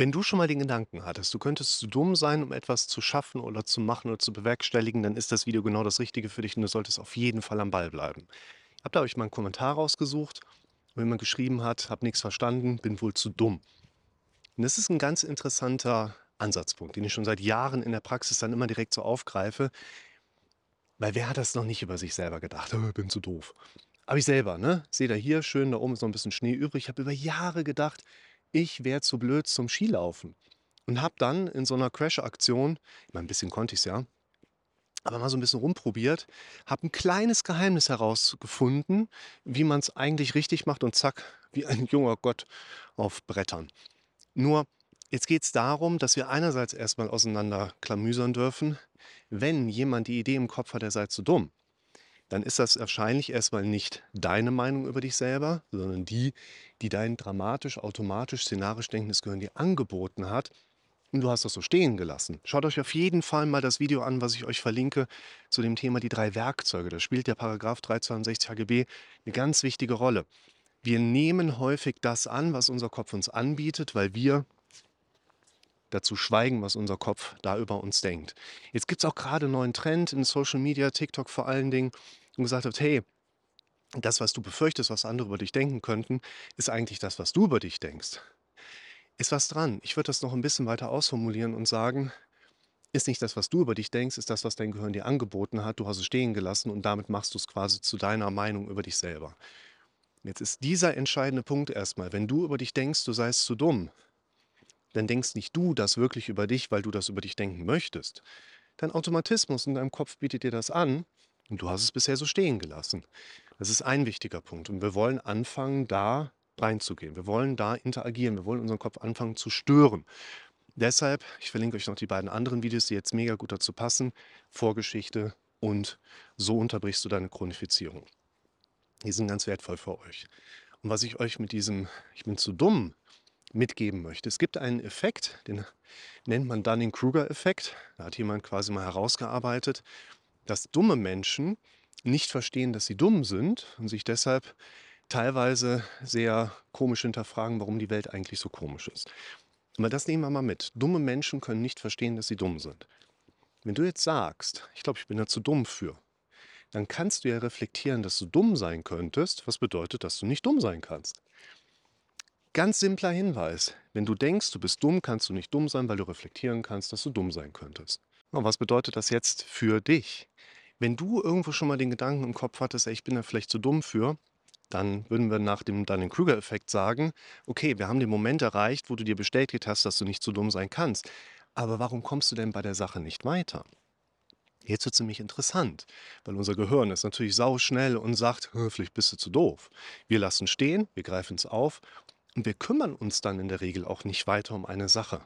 Wenn du schon mal den Gedanken hattest, du könntest zu dumm sein, um etwas zu schaffen oder zu machen oder zu bewerkstelligen, dann ist das Video genau das Richtige für dich und du solltest auf jeden Fall am Ball bleiben. Habt ihr euch mal einen Kommentar rausgesucht, wo jemand geschrieben hat, hab nichts verstanden, bin wohl zu dumm. Und das ist ein ganz interessanter Ansatzpunkt, den ich schon seit Jahren in der Praxis dann immer direkt so aufgreife, weil wer hat das noch nicht über sich selber gedacht? "Äh, bin zu doof. Aber ich selber, ne? Seht ihr hier, schön, da oben ist noch ein bisschen Schnee übrig. Ich habe über Jahre gedacht, ich wäre zu blöd zum Skilaufen. Und habe dann in so einer Crash-Aktion, ich meine, ein bisschen konnte ich's ja, aber mal so ein bisschen rumprobiert, habe ein kleines Geheimnis herausgefunden, wie man es eigentlich richtig macht und zack, wie ein junger Gott auf Brettern. Nur, jetzt geht es darum, dass wir einerseits erstmal auseinanderklamüsern dürfen, wenn jemand die Idee im Kopf hat, er sei zu dumm, dann ist das wahrscheinlich erstmal nicht deine Meinung über dich selber, sondern die, die dein dramatisch, automatisch, szenarisch denkendes Gehirn dir angeboten hat. Und du hast das so stehen gelassen. Schaut euch auf jeden Fall mal das Video an, was ich euch verlinke zu dem Thema die drei Werkzeuge. Da spielt der Paragraph 362 HGB eine ganz wichtige Rolle. Wir nehmen häufig das an, was unser Kopf uns anbietet, weil wir dazu schweigen, was unser Kopf da über uns denkt. Jetzt gibt es auch gerade einen neuen Trend in Social Media, TikTok vor allen Dingen, und gesagt hat, hey, das, was du befürchtest, was andere über dich denken könnten, ist eigentlich das, was du über dich denkst. Ist was dran. Ich würde das noch ein bisschen weiter ausformulieren und sagen, ist nicht das, was du über dich denkst, ist das, was dein Gehirn dir angeboten hat. Du hast es stehen gelassen und damit machst du es quasi zu deiner Meinung über dich selber. Jetzt ist dieser entscheidende Punkt erstmal, wenn du über dich denkst, du seist zu dumm, dann denkst nicht du das wirklich über dich, weil du das über dich denken möchtest. Dein Automatismus in deinem Kopf bietet dir das an und du hast es bisher so stehen gelassen. Das ist ein wichtiger Punkt. Und wir wollen anfangen, da reinzugehen. Wir wollen da interagieren. Wir wollen unseren Kopf anfangen zu stören. Deshalb, ich verlinke euch noch die beiden anderen Videos, die jetzt mega gut dazu passen. Vorgeschichte und so unterbrichst du deine Chronifizierung. Die sind ganz wertvoll für euch. Und was ich euch mit diesem Ich bin zu dumm mitgeben möchte. Es gibt einen Effekt, den nennt man Dunning-Kruger-Effekt. Da hat jemand quasi mal herausgearbeitet, dass dumme Menschen nicht verstehen, dass sie dumm sind und sich deshalb teilweise sehr komisch hinterfragen, warum die Welt eigentlich so komisch ist. Aber das nehmen wir mal mit. Dumme Menschen können nicht verstehen, dass sie dumm sind. Wenn du jetzt sagst, ich glaube, ich bin da zu dumm für, dann kannst du ja reflektieren, dass du dumm sein könntest, was bedeutet, dass du nicht dumm sein kannst. Ganz simpler Hinweis. Wenn du denkst, du bist dumm, kannst du nicht dumm sein, weil du reflektieren kannst, dass du dumm sein könntest. Und was bedeutet das jetzt für dich? Wenn du irgendwo schon mal den Gedanken im Kopf hattest, ey, ich bin da vielleicht zu dumm für, dann würden wir nach dem Dunning-Kruger-Effekt sagen, okay, wir haben den Moment erreicht, wo du dir bestätigt hast, dass du nicht zu dumm sein kannst. Aber warum kommst du denn bei der Sache nicht weiter? Jetzt wird es nämlich interessant, weil unser Gehirn ist natürlich sauschnell und sagt, vielleicht bist du zu doof. Wir lassen stehen, wir greifen es auf und wir kümmern uns dann in der Regel auch nicht weiter um eine Sache.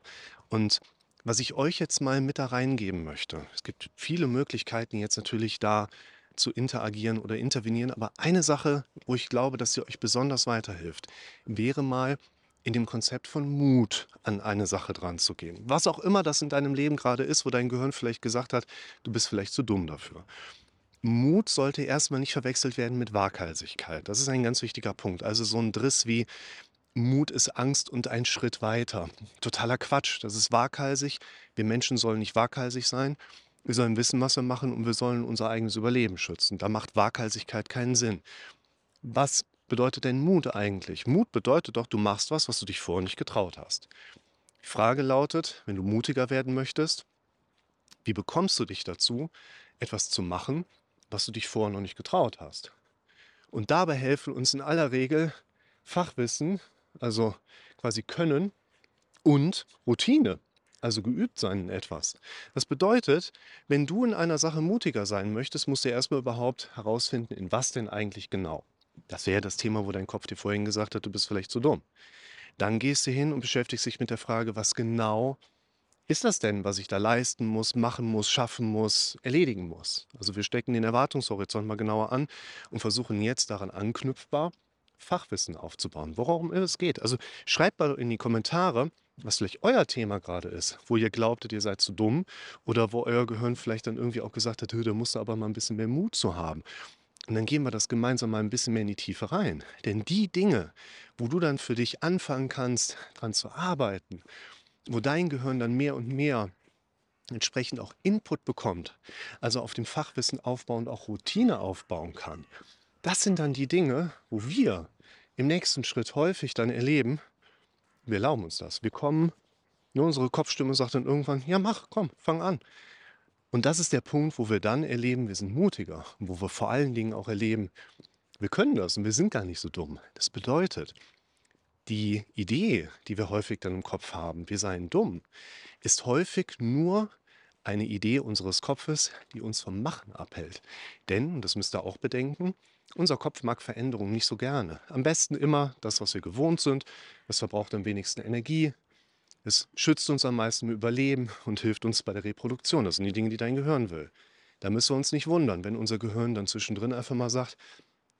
Und was ich euch jetzt mal mit da reingeben möchte, es gibt viele Möglichkeiten jetzt natürlich da zu interagieren oder intervenieren, aber eine Sache, wo ich glaube, dass sie euch besonders weiterhilft, wäre mal in dem Konzept von Mut an eine Sache dran zu gehen. Was auch immer das in deinem Leben gerade ist, wo dein Gehirn vielleicht gesagt hat, du bist vielleicht zu dumm dafür. Mut sollte erstmal nicht verwechselt werden mit Waghalsigkeit. Das ist ein ganz wichtiger Punkt. Also so ein Driss wie Mut ist Angst und ein Schritt weiter. Totaler Quatsch. Das ist waghalsig. Wir Menschen sollen nicht waghalsig sein. Wir sollen wissen, was wir machen und wir sollen unser eigenes Überleben schützen. Da macht Waghalsigkeit keinen Sinn. Was bedeutet denn Mut eigentlich? Mut bedeutet doch, du machst was, was du dich vorher nicht getraut hast. Die Frage lautet, wenn du mutiger werden möchtest, wie bekommst du dich dazu, etwas zu machen, was du dich vorher noch nicht getraut hast? Und dabei helfen uns in aller Regel Fachwissen, also quasi Können und Routine, also geübt sein in etwas. Das bedeutet, wenn du in einer Sache mutiger sein möchtest, musst du erstmal überhaupt herausfinden, in was denn eigentlich genau. Das wäre das Thema, wo dein Kopf dir vorhin gesagt hat, du bist vielleicht zu dumm. Dann gehst du hin und beschäftigst dich mit der Frage, was genau ist das denn, was ich da leisten muss, machen muss, schaffen muss, erledigen muss? Also wir stecken den Erwartungshorizont mal genauer an und versuchen jetzt daran anknüpfbar Fachwissen aufzubauen, worum es geht. Also schreibt mal in die Kommentare, was vielleicht euer Thema gerade ist, wo ihr glaubtet, ihr seid zu dumm oder wo euer Gehirn vielleicht dann irgendwie auch gesagt hat, da musst du aber mal ein bisschen mehr Mut zu haben. Und dann gehen wir das gemeinsam mal ein bisschen mehr in die Tiefe rein. Denn die Dinge, wo du dann für dich anfangen kannst, dran zu arbeiten, wo dein Gehirn dann mehr und mehr entsprechend auch Input bekommt, also auf dem Fachwissen aufbauend auch Routine aufbauen kann. Das sind dann die Dinge, wo wir im nächsten Schritt häufig dann erleben, wir erlauben uns das. Wir kommen, nur unsere Kopfstimme sagt dann irgendwann, ja mach, komm, fang an. Und das ist der Punkt, wo wir dann erleben, wir sind mutiger wo wir vor allen Dingen auch erleben, wir können das und wir sind gar nicht so dumm. Das bedeutet, die Idee, die wir häufig dann im Kopf haben, wir seien dumm, ist häufig nur eine Idee unseres Kopfes, die uns vom Machen abhält. Denn, und das müsst ihr auch bedenken, unser Kopf mag Veränderungen nicht so gerne. Am besten immer das, was wir gewohnt sind. Das verbraucht am wenigsten Energie. Es schützt uns am meisten im Überleben und hilft uns bei der Reproduktion. Das sind die Dinge, die dein Gehirn will. Da müssen wir uns nicht wundern, wenn unser Gehirn dann zwischendrin einfach mal sagt,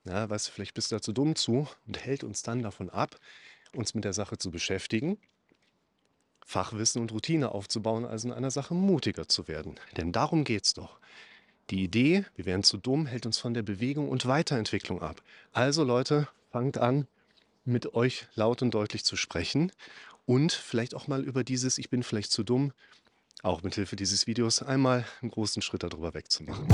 na, weißt du, vielleicht bist du da zu dumm zu und hält uns dann davon ab, uns mit der Sache zu beschäftigen, Fachwissen und Routine aufzubauen, also in einer Sache mutiger zu werden. Denn darum geht es doch. Die Idee, wir wären zu dumm, hält uns von der Bewegung und Weiterentwicklung ab. Also Leute, fangt an, mit euch laut und deutlich zu sprechen und vielleicht auch mal über dieses Ich bin vielleicht zu dumm, auch mit Hilfe dieses Videos einmal einen großen Schritt darüber wegzumachen.